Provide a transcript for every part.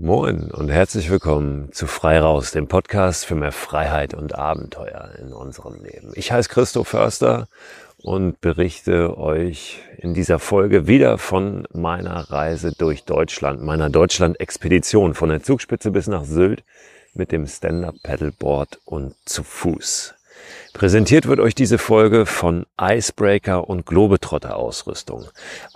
Moin und herzlich willkommen zu Frei Raus, dem Podcast für mehr Freiheit und Abenteuer in unserem Leben. Ich heiße Christoph Förster und berichte euch in dieser Folge wieder von meiner Reise durch Deutschland, meiner Deutschland-Expedition von der Zugspitze bis nach Sylt mit dem Stand-Up-Paddleboard und zu Fuß. Präsentiert wird euch diese Folge von Icebreaker und Globetrotter Ausrüstung.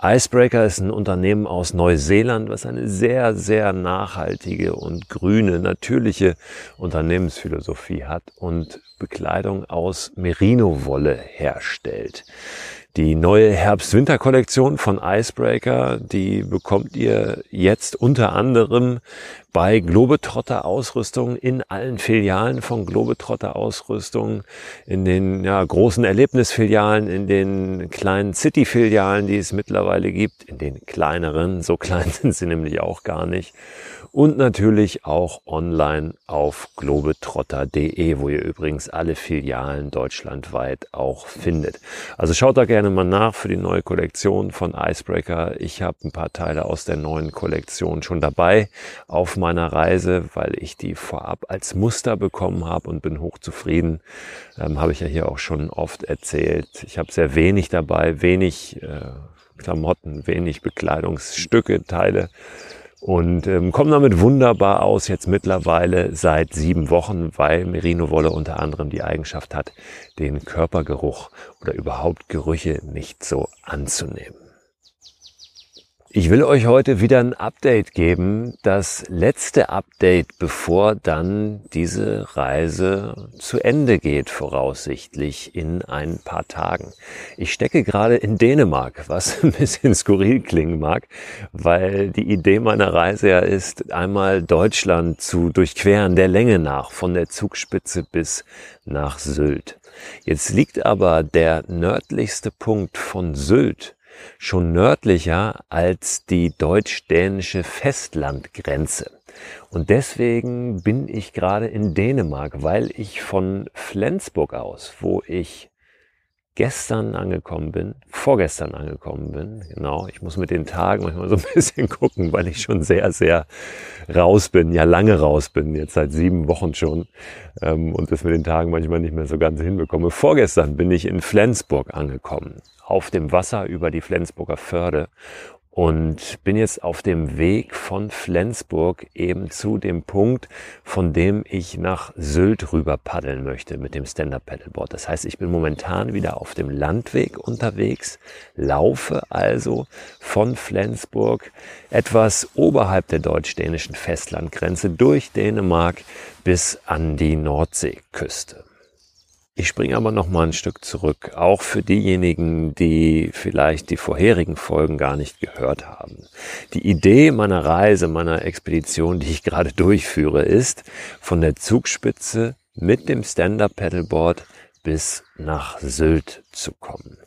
Icebreaker ist ein Unternehmen aus Neuseeland, was eine sehr, sehr nachhaltige und grüne, natürliche Unternehmensphilosophie hat und Bekleidung aus Merino-Wolle herstellt. Die neue Herbst-Winter-Kollektion von Icebreaker, die bekommt ihr jetzt unter anderem bei Globetrotter Ausrüstung in allen Filialen von Globetrotter Ausrüstung, in den ja, großen Erlebnisfilialen, in den kleinen City-Filialen, die es mittlerweile gibt, in den kleineren, so klein sind sie nämlich auch gar nicht und natürlich auch online auf globetrotter.de, wo ihr übrigens alle Filialen deutschlandweit auch findet. Also schaut da gerne mal nach für die neue Kollektion von Icebreaker. Ich habe ein paar Teile aus der neuen Kollektion schon dabei auf meiner Reise, weil ich die vorab als Muster bekommen habe und bin hochzufrieden. Ähm, habe ich ja hier auch schon oft erzählt. Ich habe sehr wenig dabei, wenig äh, Klamotten, wenig Bekleidungsstücke, Teile und ähm, kommen damit wunderbar aus jetzt mittlerweile seit sieben Wochen, weil Merino-Wolle unter anderem die Eigenschaft hat, den Körpergeruch oder überhaupt Gerüche nicht so anzunehmen. Ich will euch heute wieder ein Update geben, das letzte Update, bevor dann diese Reise zu Ende geht, voraussichtlich in ein paar Tagen. Ich stecke gerade in Dänemark, was ein bisschen skurril klingen mag, weil die Idee meiner Reise ja ist, einmal Deutschland zu durchqueren, der Länge nach, von der Zugspitze bis nach Sylt. Jetzt liegt aber der nördlichste Punkt von Sylt schon nördlicher als die deutsch-dänische Festlandgrenze. Und deswegen bin ich gerade in Dänemark, weil ich von Flensburg aus, wo ich gestern angekommen bin, vorgestern angekommen bin. Genau, ich muss mit den Tagen manchmal so ein bisschen gucken, weil ich schon sehr, sehr raus bin, ja lange raus bin, jetzt seit sieben Wochen schon ähm, und das mit den Tagen manchmal nicht mehr so ganz hinbekomme. Vorgestern bin ich in Flensburg angekommen, auf dem Wasser über die Flensburger Förde und bin jetzt auf dem Weg von Flensburg eben zu dem Punkt, von dem ich nach Sylt rüber paddeln möchte mit dem Stand-Up Paddleboard. Das heißt, ich bin momentan wieder auf dem Landweg unterwegs, laufe also von Flensburg etwas oberhalb der deutsch-dänischen Festlandgrenze durch Dänemark bis an die Nordseeküste. Ich springe aber noch mal ein Stück zurück, auch für diejenigen, die vielleicht die vorherigen Folgen gar nicht gehört haben. Die Idee meiner Reise, meiner Expedition, die ich gerade durchführe, ist, von der Zugspitze mit dem Stand-Up-Paddleboard bis nach Sylt zu kommen.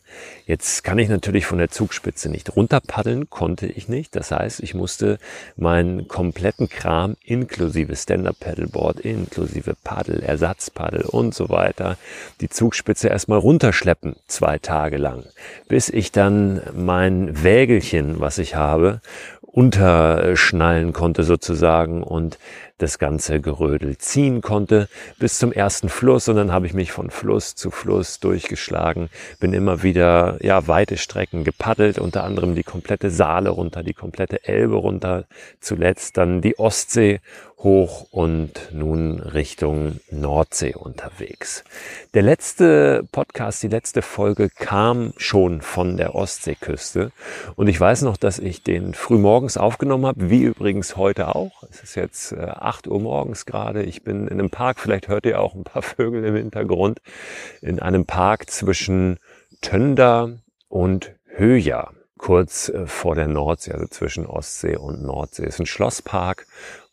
Jetzt kann ich natürlich von der Zugspitze nicht runterpaddeln, konnte ich nicht. Das heißt, ich musste meinen kompletten Kram inklusive Stand-Up-Paddleboard, inklusive Paddel, Ersatzpaddel und so weiter, die Zugspitze erstmal runterschleppen, zwei Tage lang, bis ich dann mein Wägelchen, was ich habe, unterschnallen konnte sozusagen und das ganze Gerödel ziehen konnte bis zum ersten Fluss. Und dann habe ich mich von Fluss zu Fluss durchgeschlagen, bin immer wieder ja weite Strecken gepaddelt, unter anderem die komplette Saale runter, die komplette Elbe runter, zuletzt dann die Ostsee hoch und nun Richtung Nordsee unterwegs. Der letzte Podcast, die letzte Folge kam schon von der Ostseeküste und ich weiß noch, dass ich den frühmorgens aufgenommen habe, wie übrigens heute auch. Es ist jetzt 8 äh, Uhr morgens gerade. Ich bin in einem Park, vielleicht hört ihr auch ein paar Vögel im Hintergrund, in einem Park zwischen Tönder und Höja kurz äh, vor der Nordsee, also zwischen Ostsee und Nordsee. Es ist ein Schlosspark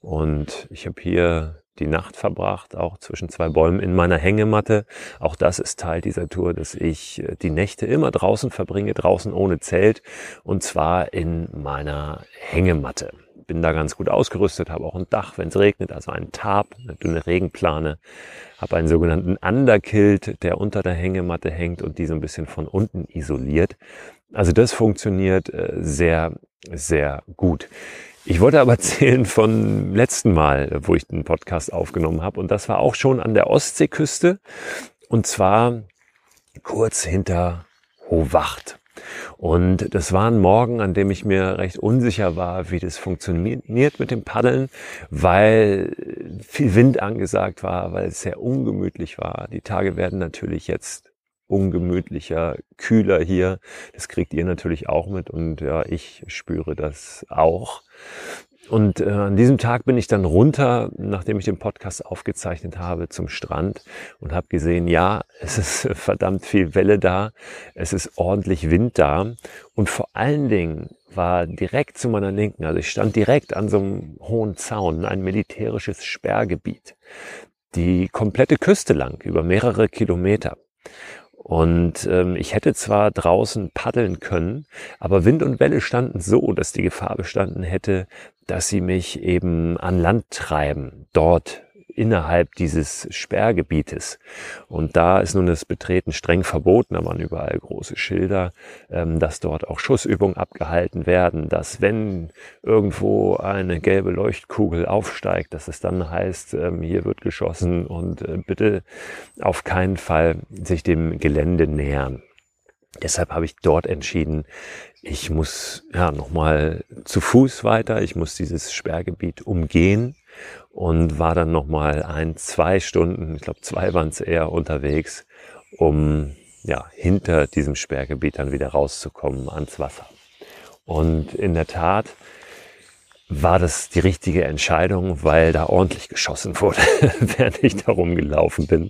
und ich habe hier die Nacht verbracht, auch zwischen zwei Bäumen in meiner Hängematte. Auch das ist Teil dieser Tour, dass ich äh, die Nächte immer draußen verbringe, draußen ohne Zelt und zwar in meiner Hängematte. Bin da ganz gut ausgerüstet, habe auch ein Dach, wenn es regnet, also einen Tarp, eine dünne Regenplane, habe einen sogenannten Underkilt, der unter der Hängematte hängt und die so ein bisschen von unten isoliert. Also das funktioniert äh, sehr, sehr gut. Ich wollte aber erzählen von letzten Mal, wo ich den Podcast aufgenommen habe. Und das war auch schon an der Ostseeküste. Und zwar kurz hinter Hohwacht. Und das war ein Morgen, an dem ich mir recht unsicher war, wie das funktioniert mit dem Paddeln, weil viel Wind angesagt war, weil es sehr ungemütlich war. Die Tage werden natürlich jetzt ungemütlicher, kühler hier. Das kriegt ihr natürlich auch mit und ja, ich spüre das auch. Und äh, an diesem Tag bin ich dann runter, nachdem ich den Podcast aufgezeichnet habe, zum Strand und habe gesehen, ja, es ist verdammt viel Welle da, es ist ordentlich Wind da und vor allen Dingen war direkt zu meiner Linken, also ich stand direkt an so einem hohen Zaun, ein militärisches Sperrgebiet, die komplette Küste lang, über mehrere Kilometer. Und ähm, ich hätte zwar draußen paddeln können, aber Wind und Welle standen so, dass die Gefahr bestanden hätte, dass sie mich eben an Land treiben, dort innerhalb dieses Sperrgebietes. Und da ist nun das Betreten streng verboten, da waren überall große Schilder, ähm, dass dort auch Schussübungen abgehalten werden, dass wenn irgendwo eine gelbe Leuchtkugel aufsteigt, dass es dann heißt, ähm, hier wird geschossen und äh, bitte auf keinen Fall sich dem Gelände nähern. Deshalb habe ich dort entschieden, ich muss ja nochmal zu Fuß weiter, ich muss dieses Sperrgebiet umgehen und war dann nochmal ein, zwei Stunden, ich glaube zwei waren es eher unterwegs, um ja hinter diesem Sperrgebiet dann wieder rauszukommen ans Wasser. Und in der Tat war das die richtige Entscheidung, weil da ordentlich geschossen wurde, während ich da rumgelaufen bin.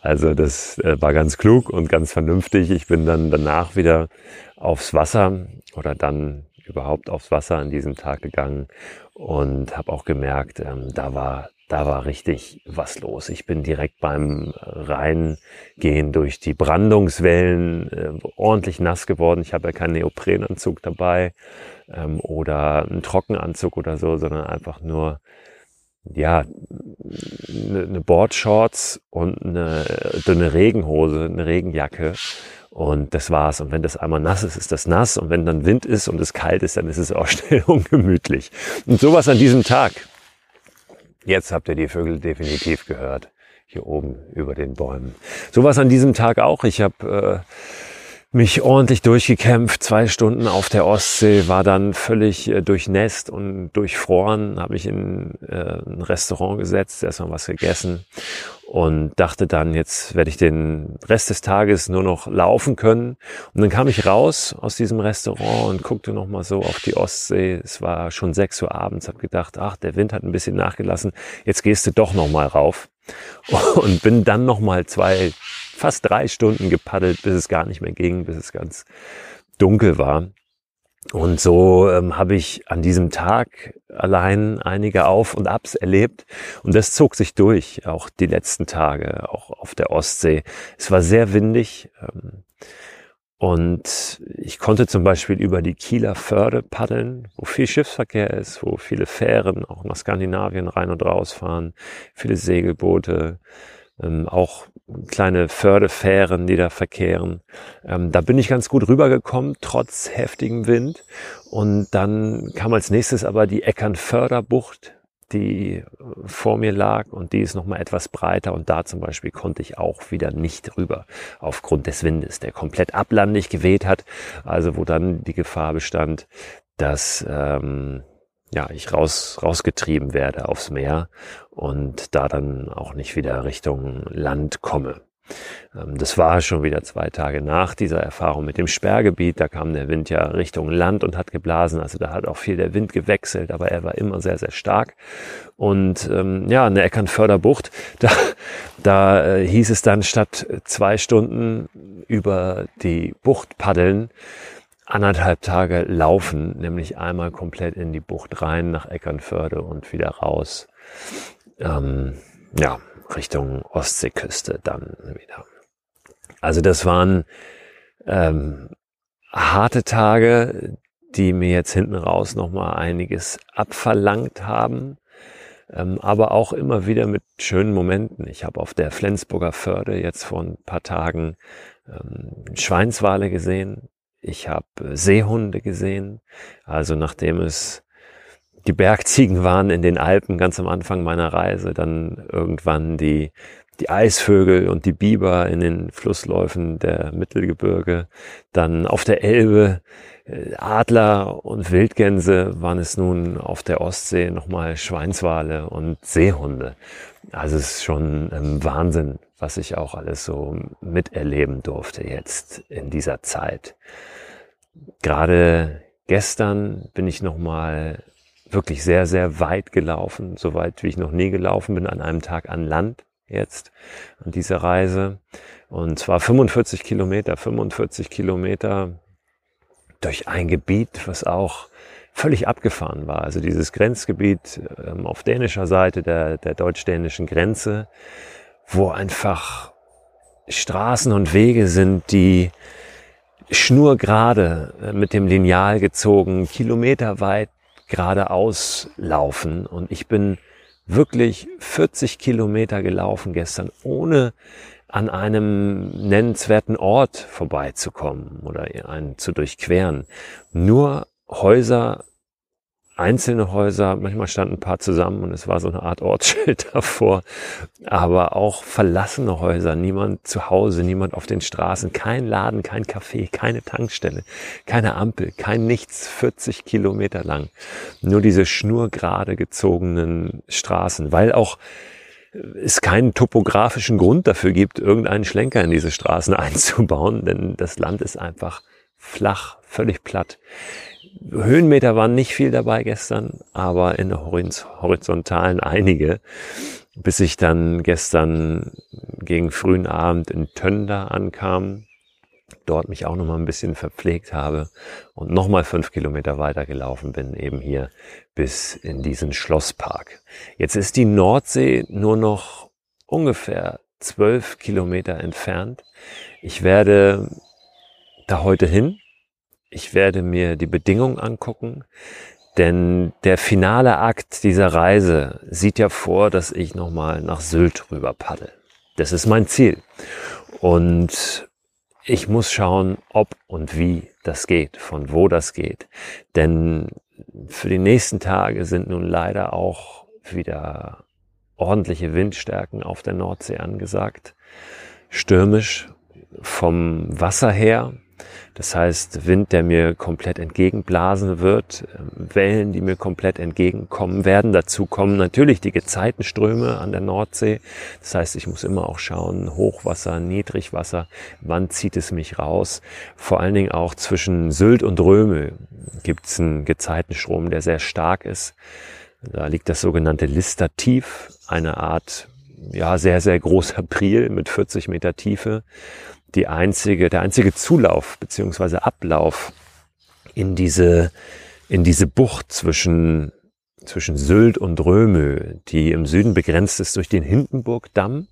Also das äh, war ganz klug und ganz vernünftig. Ich bin dann danach wieder aufs Wasser oder dann überhaupt aufs Wasser an diesem Tag gegangen und habe auch gemerkt, ähm, da war da war richtig was los. Ich bin direkt beim Reingehen durch die Brandungswellen äh, ordentlich nass geworden. Ich habe ja keinen Neoprenanzug dabei ähm, oder einen Trockenanzug oder so, sondern einfach nur ja eine, eine Boardshorts und eine dünne Regenhose, eine Regenjacke und das war's. Und wenn das einmal nass ist, ist das nass. Und wenn dann Wind ist und es kalt ist, dann ist es auch schnell ungemütlich. Und sowas an diesem Tag. Jetzt habt ihr die Vögel definitiv gehört. Hier oben über den Bäumen. Sowas an diesem Tag auch. Ich habe äh, mich ordentlich durchgekämpft, zwei Stunden auf der Ostsee, war dann völlig äh, durchnässt und durchfroren, habe ich in äh, ein Restaurant gesetzt, erstmal was gegessen und dachte dann, jetzt werde ich den Rest des Tages nur noch laufen können. Und dann kam ich raus aus diesem Restaurant und guckte nochmal so auf die Ostsee. Es war schon sechs Uhr abends, habe gedacht, ach, der Wind hat ein bisschen nachgelassen, jetzt gehst du doch nochmal rauf. Und bin dann nochmal zwei fast drei Stunden gepaddelt, bis es gar nicht mehr ging, bis es ganz dunkel war. Und so ähm, habe ich an diesem Tag allein einige Auf und Abs erlebt. Und das zog sich durch, auch die letzten Tage, auch auf der Ostsee. Es war sehr windig. Ähm, und ich konnte zum Beispiel über die Kieler Förde paddeln, wo viel Schiffsverkehr ist, wo viele Fähren auch nach Skandinavien rein und raus fahren, viele Segelboote, ähm, auch kleine Fördefähren, die da verkehren. Ähm, da bin ich ganz gut rübergekommen, trotz heftigem Wind. Und dann kam als nächstes aber die Eckernförderbucht, die vor mir lag und die ist nochmal etwas breiter und da zum Beispiel konnte ich auch wieder nicht rüber aufgrund des Windes, der komplett ablandig geweht hat, also wo dann die Gefahr bestand, dass ähm, ja, ich raus, rausgetrieben werde aufs Meer und da dann auch nicht wieder Richtung Land komme. Ähm, das war schon wieder zwei Tage nach dieser Erfahrung mit dem Sperrgebiet. Da kam der Wind ja Richtung Land und hat geblasen. Also da hat auch viel der Wind gewechselt, aber er war immer sehr, sehr stark. Und ähm, ja, in der Eckernförderbucht, da, da äh, hieß es dann statt zwei Stunden über die Bucht paddeln, anderthalb Tage laufen, nämlich einmal komplett in die Bucht rein nach Eckernförde und wieder raus. Ähm, ja, Richtung Ostseeküste dann wieder. Also das waren ähm, harte Tage, die mir jetzt hinten raus nochmal einiges abverlangt haben, ähm, aber auch immer wieder mit schönen Momenten. Ich habe auf der Flensburger Förde jetzt vor ein paar Tagen ähm, Schweinswale gesehen, ich habe äh, Seehunde gesehen. Also nachdem es die Bergziegen waren in den Alpen ganz am Anfang meiner Reise, dann irgendwann die, die Eisvögel und die Biber in den Flussläufen der Mittelgebirge, dann auf der Elbe äh, Adler und Wildgänse waren es nun auf der Ostsee nochmal Schweinswale und Seehunde. Also es ist schon ein Wahnsinn, was ich auch alles so miterleben durfte jetzt in dieser Zeit. Gerade gestern bin ich nochmal wirklich sehr, sehr weit gelaufen, so weit wie ich noch nie gelaufen bin, an einem Tag an Land jetzt, an dieser Reise. Und zwar 45 Kilometer, 45 Kilometer durch ein Gebiet, was auch völlig abgefahren war. Also dieses Grenzgebiet ähm, auf dänischer Seite der, der deutsch-dänischen Grenze, wo einfach Straßen und Wege sind, die schnurgerade äh, mit dem Lineal gezogen, kilometerweit geradeaus laufen. Und ich bin wirklich 40 Kilometer gelaufen gestern, ohne an einem nennenswerten Ort vorbeizukommen oder einen zu durchqueren. Nur Häuser einzelne Häuser, manchmal standen ein paar zusammen und es war so eine Art Ortsschild davor, aber auch verlassene Häuser, niemand zu Hause, niemand auf den Straßen, kein Laden, kein Café, keine Tankstelle, keine Ampel, kein nichts, 40 Kilometer lang. Nur diese schnurgerade gezogenen Straßen, weil auch es keinen topografischen Grund dafür gibt, irgendeinen Schlenker in diese Straßen einzubauen, denn das Land ist einfach flach, völlig platt. Höhenmeter waren nicht viel dabei gestern, aber in der horizontalen einige, bis ich dann gestern gegen frühen Abend in Tönder ankam, dort mich auch noch mal ein bisschen verpflegt habe und noch mal fünf Kilometer weiter gelaufen bin, eben hier bis in diesen Schlosspark. Jetzt ist die Nordsee nur noch ungefähr zwölf Kilometer entfernt. Ich werde da heute hin ich werde mir die Bedingungen angucken, denn der finale Akt dieser Reise sieht ja vor, dass ich nochmal nach Sylt rüber paddel. Das ist mein Ziel. Und ich muss schauen, ob und wie das geht, von wo das geht. Denn für die nächsten Tage sind nun leider auch wieder ordentliche Windstärken auf der Nordsee angesagt. Stürmisch vom Wasser her, das heißt, Wind, der mir komplett entgegenblasen wird, ähm, Wellen, die mir komplett entgegenkommen werden. Dazu kommen natürlich die Gezeitenströme an der Nordsee. Das heißt, ich muss immer auch schauen, Hochwasser, Niedrigwasser, wann zieht es mich raus. Vor allen Dingen auch zwischen Sylt und Röme gibt es einen Gezeitenstrom, der sehr stark ist. Da liegt das sogenannte Listertief, eine Art ja, sehr, sehr großer Priel mit 40 Meter Tiefe die einzige, der einzige Zulauf beziehungsweise Ablauf in diese, in diese Bucht zwischen, zwischen Sylt und Römö, die im Süden begrenzt ist durch den Hindenburgdamm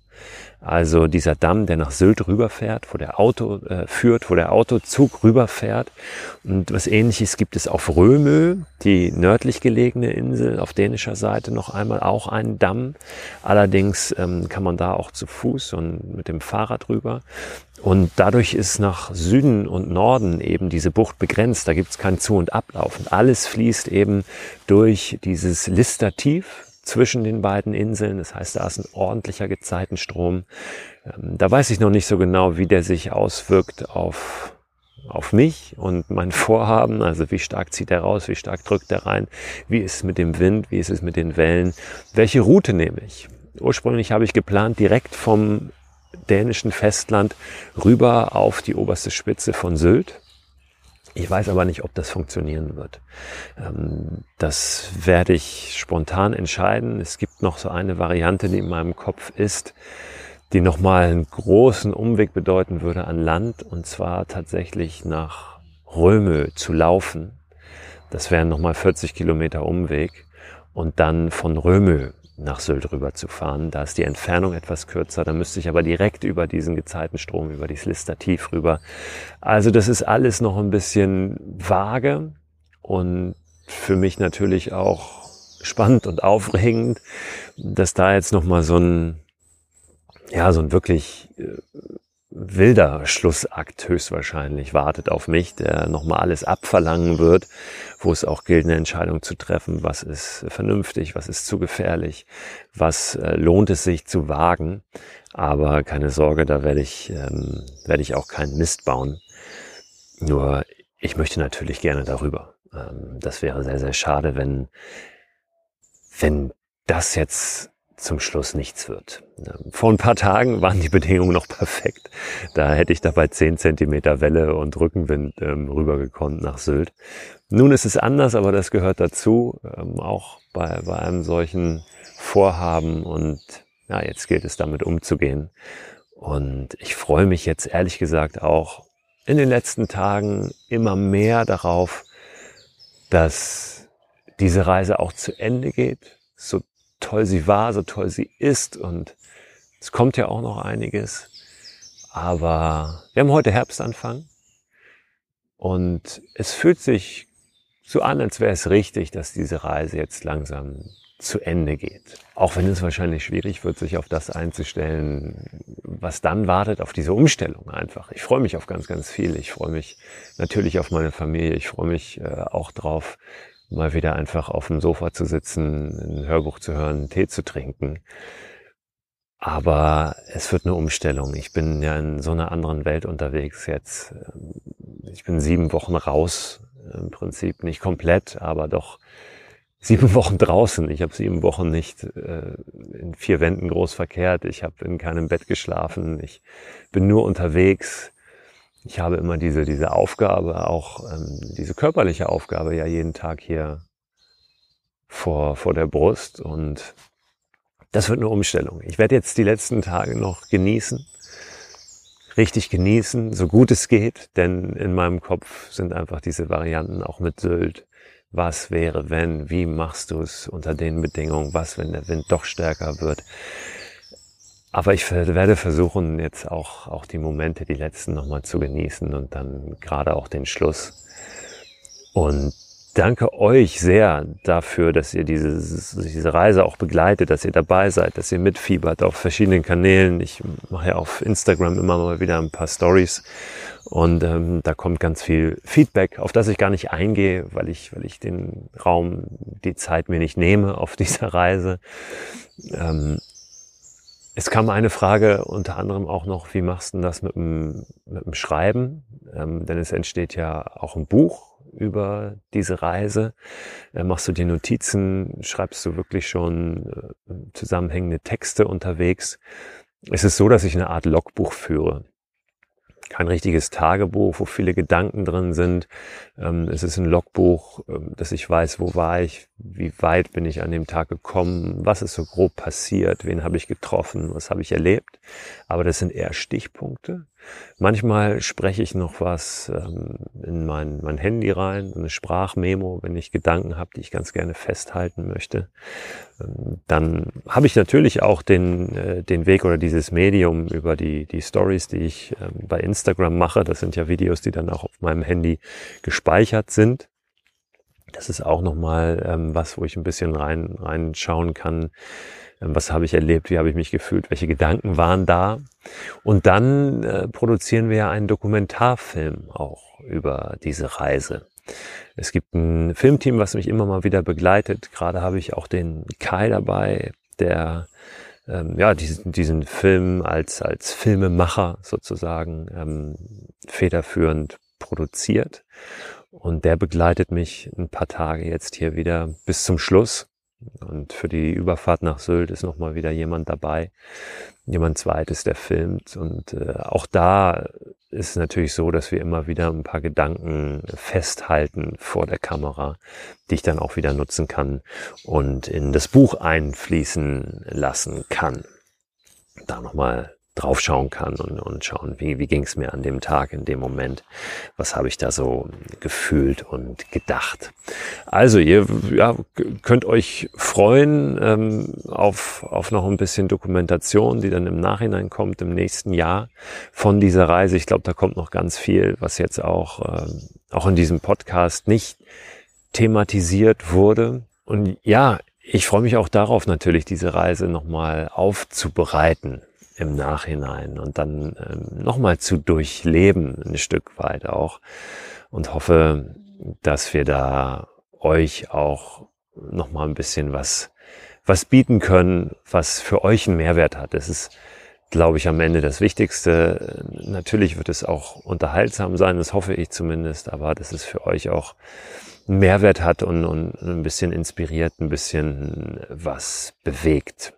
also dieser Damm, der nach Sylt rüberfährt, wo der Auto äh, führt, wo der Autozug rüberfährt. Und was ähnliches gibt es auf Römö, die nördlich gelegene Insel auf dänischer Seite, noch einmal auch einen Damm. Allerdings ähm, kann man da auch zu Fuß und mit dem Fahrrad rüber. Und dadurch ist nach Süden und Norden eben diese Bucht begrenzt. Da gibt es kein Zu- und Ablaufen. Alles fließt eben durch dieses Listertief, zwischen den beiden Inseln. Das heißt, da ist ein ordentlicher Gezeitenstrom. Ähm, da weiß ich noch nicht so genau, wie der sich auswirkt auf, auf mich und mein Vorhaben. Also wie stark zieht er raus, wie stark drückt er rein, wie ist es mit dem Wind, wie ist es mit den Wellen, welche Route nehme ich. Ursprünglich habe ich geplant, direkt vom dänischen Festland rüber auf die oberste Spitze von Sylt. Ich weiß aber nicht, ob das funktionieren wird. Ähm, das werde ich spontan entscheiden. Es gibt noch so eine Variante, die in meinem Kopf ist, die nochmal einen großen Umweg bedeuten würde an Land und zwar tatsächlich nach Römö zu laufen. Das wären nochmal 40 Kilometer Umweg und dann von Römö nach Sylt rüber zu fahren. Da ist die Entfernung etwas kürzer, da müsste ich aber direkt über diesen Gezeitenstrom, über die Slistertief rüber. Also das ist alles noch ein bisschen vage und für mich natürlich auch spannend und aufregend, dass da jetzt nochmal so ein, ja, so ein wirklich äh, wilder Schlussakt höchstwahrscheinlich wartet auf mich, der nochmal alles abverlangen wird, wo es auch gilt, eine Entscheidung zu treffen, was ist vernünftig, was ist zu gefährlich, was äh, lohnt es sich zu wagen. Aber keine Sorge, da werde ich, ähm, werde ich auch keinen Mist bauen. Nur ich möchte natürlich gerne darüber. Ähm, das wäre sehr, sehr schade, wenn, wenn das jetzt zum Schluss nichts wird. Vor ein paar Tagen waren die Bedingungen noch perfekt. Da hätte ich dabei 10 Zentimeter Welle und Rückenwind ähm, rübergekommen nach Sylt. Nun ist es anders, aber das gehört dazu, ähm, auch bei, bei einem solchen Vorhaben und ja, jetzt gilt es damit umzugehen. Und ich freue mich jetzt ehrlich gesagt auch in den letzten Tagen immer mehr darauf, dass diese Reise auch zu Ende geht, so toll sie war, so toll sie ist und es kommt ja auch noch einiges. Aber wir haben heute Herbstanfang und es fühlt sich so an, als wäre es richtig, dass diese Reise jetzt langsam zu Ende geht. Auch wenn es wahrscheinlich schwierig wird, sich auf das einzustellen, was dann wartet, auf diese Umstellung einfach. Ich freue mich auf ganz, ganz viel. Ich freue mich natürlich auf meine Familie. Ich freue mich äh, auch drauf, mal wieder einfach auf dem Sofa zu sitzen, ein Hörbuch zu hören, einen Tee zu trinken. Aber es wird eine Umstellung. Ich bin ja in so einer anderen Welt unterwegs jetzt. Ich bin sieben Wochen raus, im Prinzip nicht komplett, aber doch sieben Wochen draußen. Ich habe sieben Wochen nicht äh, in vier Wänden groß verkehrt. Ich habe in keinem Bett geschlafen. Ich bin nur unterwegs ich habe immer diese, diese Aufgabe, auch ähm, diese körperliche Aufgabe ja jeden Tag hier vor, vor der Brust und das wird eine Umstellung. Ich werde jetzt die letzten Tage noch genießen, richtig genießen, so gut es geht, denn in meinem Kopf sind einfach diese Varianten auch mit Sylt. Was wäre, wenn? Wie machst du es unter den Bedingungen? Was, wenn der Wind doch stärker wird? Aber ich werde versuchen, jetzt auch, auch die Momente, die letzten nochmal zu genießen und dann gerade auch den Schluss. Und danke euch sehr dafür, dass ihr diese, diese Reise auch begleitet, dass ihr dabei seid, dass ihr mitfiebert auf verschiedenen Kanälen. Ich mache ja auf Instagram immer mal wieder ein paar Stories und ähm, da kommt ganz viel Feedback, auf das ich gar nicht eingehe, weil ich, weil ich den Raum, die Zeit mir nicht nehme auf dieser Reise. Ähm, es kam eine Frage unter anderem auch noch, wie machst du das mit dem, mit dem Schreiben? Ähm, denn es entsteht ja auch ein Buch über diese Reise. Äh, machst du dir Notizen? Schreibst du wirklich schon äh, zusammenhängende Texte unterwegs? Es ist so, dass ich eine Art Logbuch führe kein richtiges Tagebuch, wo viele Gedanken drin sind. Ähm, es ist ein Logbuch, ähm, dass ich weiß, wo war ich, wie weit bin ich an dem Tag gekommen, was ist so grob passiert, wen habe ich getroffen, was habe ich erlebt. Aber das sind eher Stichpunkte. Manchmal spreche ich noch was ähm, in mein, mein Handy rein, eine Sprachmemo, wenn ich Gedanken habe, die ich ganz gerne festhalten möchte. Ähm, dann habe ich natürlich auch den, äh, den Weg oder dieses Medium über die, die Stories, die ich ähm, bei Instagram mache. Das sind ja Videos, die dann auch auf meinem Handy gespeichert sind. Das ist auch nochmal ähm, was, wo ich ein bisschen rein reinschauen kann, was habe ich erlebt, wie habe ich mich gefühlt, welche Gedanken waren da. Und dann äh, produzieren wir ja einen Dokumentarfilm auch über diese Reise. Es gibt ein Filmteam, was mich immer mal wieder begleitet. Gerade habe ich auch den Kai dabei, der ähm, ja diesen, diesen Film als als Filmemacher sozusagen ähm, federführend produziert. Und der begleitet mich ein paar Tage jetzt hier wieder bis zum Schluss. Und für die Überfahrt nach Sylt ist nochmal wieder jemand dabei, jemand zweites, der filmt. Und äh, auch da ist es natürlich so, dass wir immer wieder ein paar Gedanken festhalten vor der Kamera, die ich dann auch wieder nutzen kann und in das Buch einfließen lassen kann. Da nochmal draufschauen kann und, und schauen, wie, wie ging es mir an dem Tag, in dem Moment, was habe ich da so gefühlt und gedacht. Also ihr ja, könnt euch freuen ähm, auf, auf noch ein bisschen Dokumentation, die dann im Nachhinein kommt, im nächsten Jahr von dieser Reise. Ich glaube, da kommt noch ganz viel, was jetzt auch, ähm, auch in diesem Podcast nicht thematisiert wurde. Und ja, ich freue mich auch darauf natürlich, diese Reise nochmal aufzubereiten im Nachhinein und dann ähm, nochmal zu durchleben, ein Stück weit auch. Und hoffe, dass wir da euch auch nochmal ein bisschen was, was bieten können, was für euch einen Mehrwert hat. Das ist, glaube ich, am Ende das Wichtigste. Natürlich wird es auch unterhaltsam sein, das hoffe ich zumindest, aber dass es für euch auch einen Mehrwert hat und, und ein bisschen inspiriert, ein bisschen was bewegt.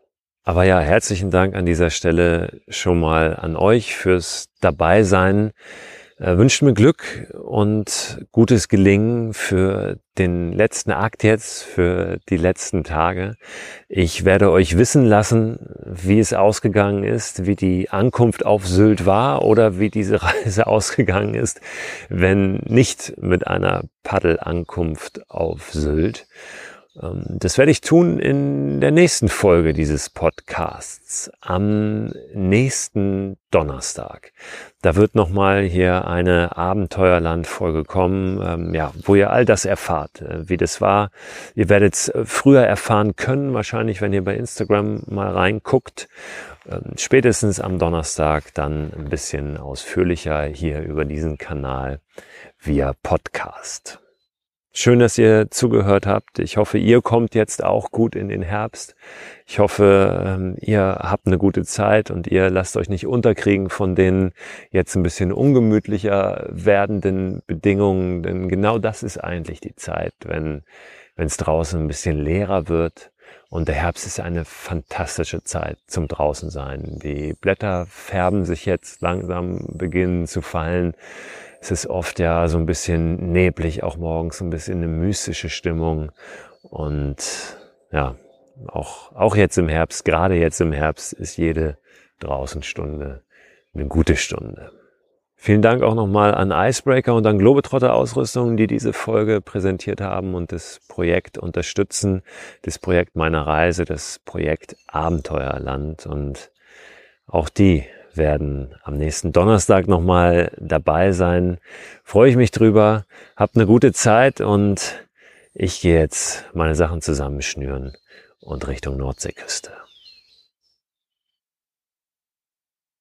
Aber ja, herzlichen Dank an dieser Stelle schon mal an euch fürs Dabeisein. Äh, wünscht mir Glück und gutes Gelingen für den letzten Akt jetzt, für die letzten Tage. Ich werde euch wissen lassen, wie es ausgegangen ist, wie die Ankunft auf Sylt war oder wie diese Reise ausgegangen ist, wenn nicht mit einer Paddelankunft auf Sylt. Ähm, das werde ich tun in der nächsten Folge dieses Podcasts am nächsten Donnerstag. Da wird nochmal hier eine Abenteuerland-Folge kommen, ähm, ja, wo ihr all das erfahrt, äh, wie das war. Ihr werdet es äh, früher erfahren können, wahrscheinlich, wenn ihr bei Instagram mal reinguckt. Ähm, spätestens am Donnerstag dann ein bisschen ausführlicher hier über diesen Kanal via Podcast. Schön, dass ihr zugehört habt. Ich hoffe, ihr kommt jetzt auch gut in den Herbst. Ich hoffe, ähm, ihr habt eine gute Zeit und ihr lasst euch nicht unterkriegen von den jetzt ein bisschen ungemütlicher werdenden Bedingungen, denn genau das ist eigentlich die Zeit, wenn wenn es draußen ein bisschen leerer wird. Und der Herbst ist eine fantastische Zeit zum draußen sein. Die Blätter färben sich jetzt langsam, beginnen zu fallen es ist oft ja so ein bisschen neblig, auch morgens so ein bisschen eine mystische Stimmung. Und ja, auch, auch jetzt im Herbst, gerade jetzt im Herbst, ist jede Draußenstunde eine gute Stunde. Vielen Dank auch nochmal an Icebreaker und an Globetrotter Ausrüstung, die diese Folge präsentiert haben und das Projekt unterstützen, das Projekt meiner Reise, das Projekt Abenteuerland und auch die werden am nächsten Donnerstag nochmal dabei sein. Freue ich mich drüber. Habt eine gute Zeit und ich gehe jetzt meine Sachen zusammenschnüren und Richtung Nordseeküste.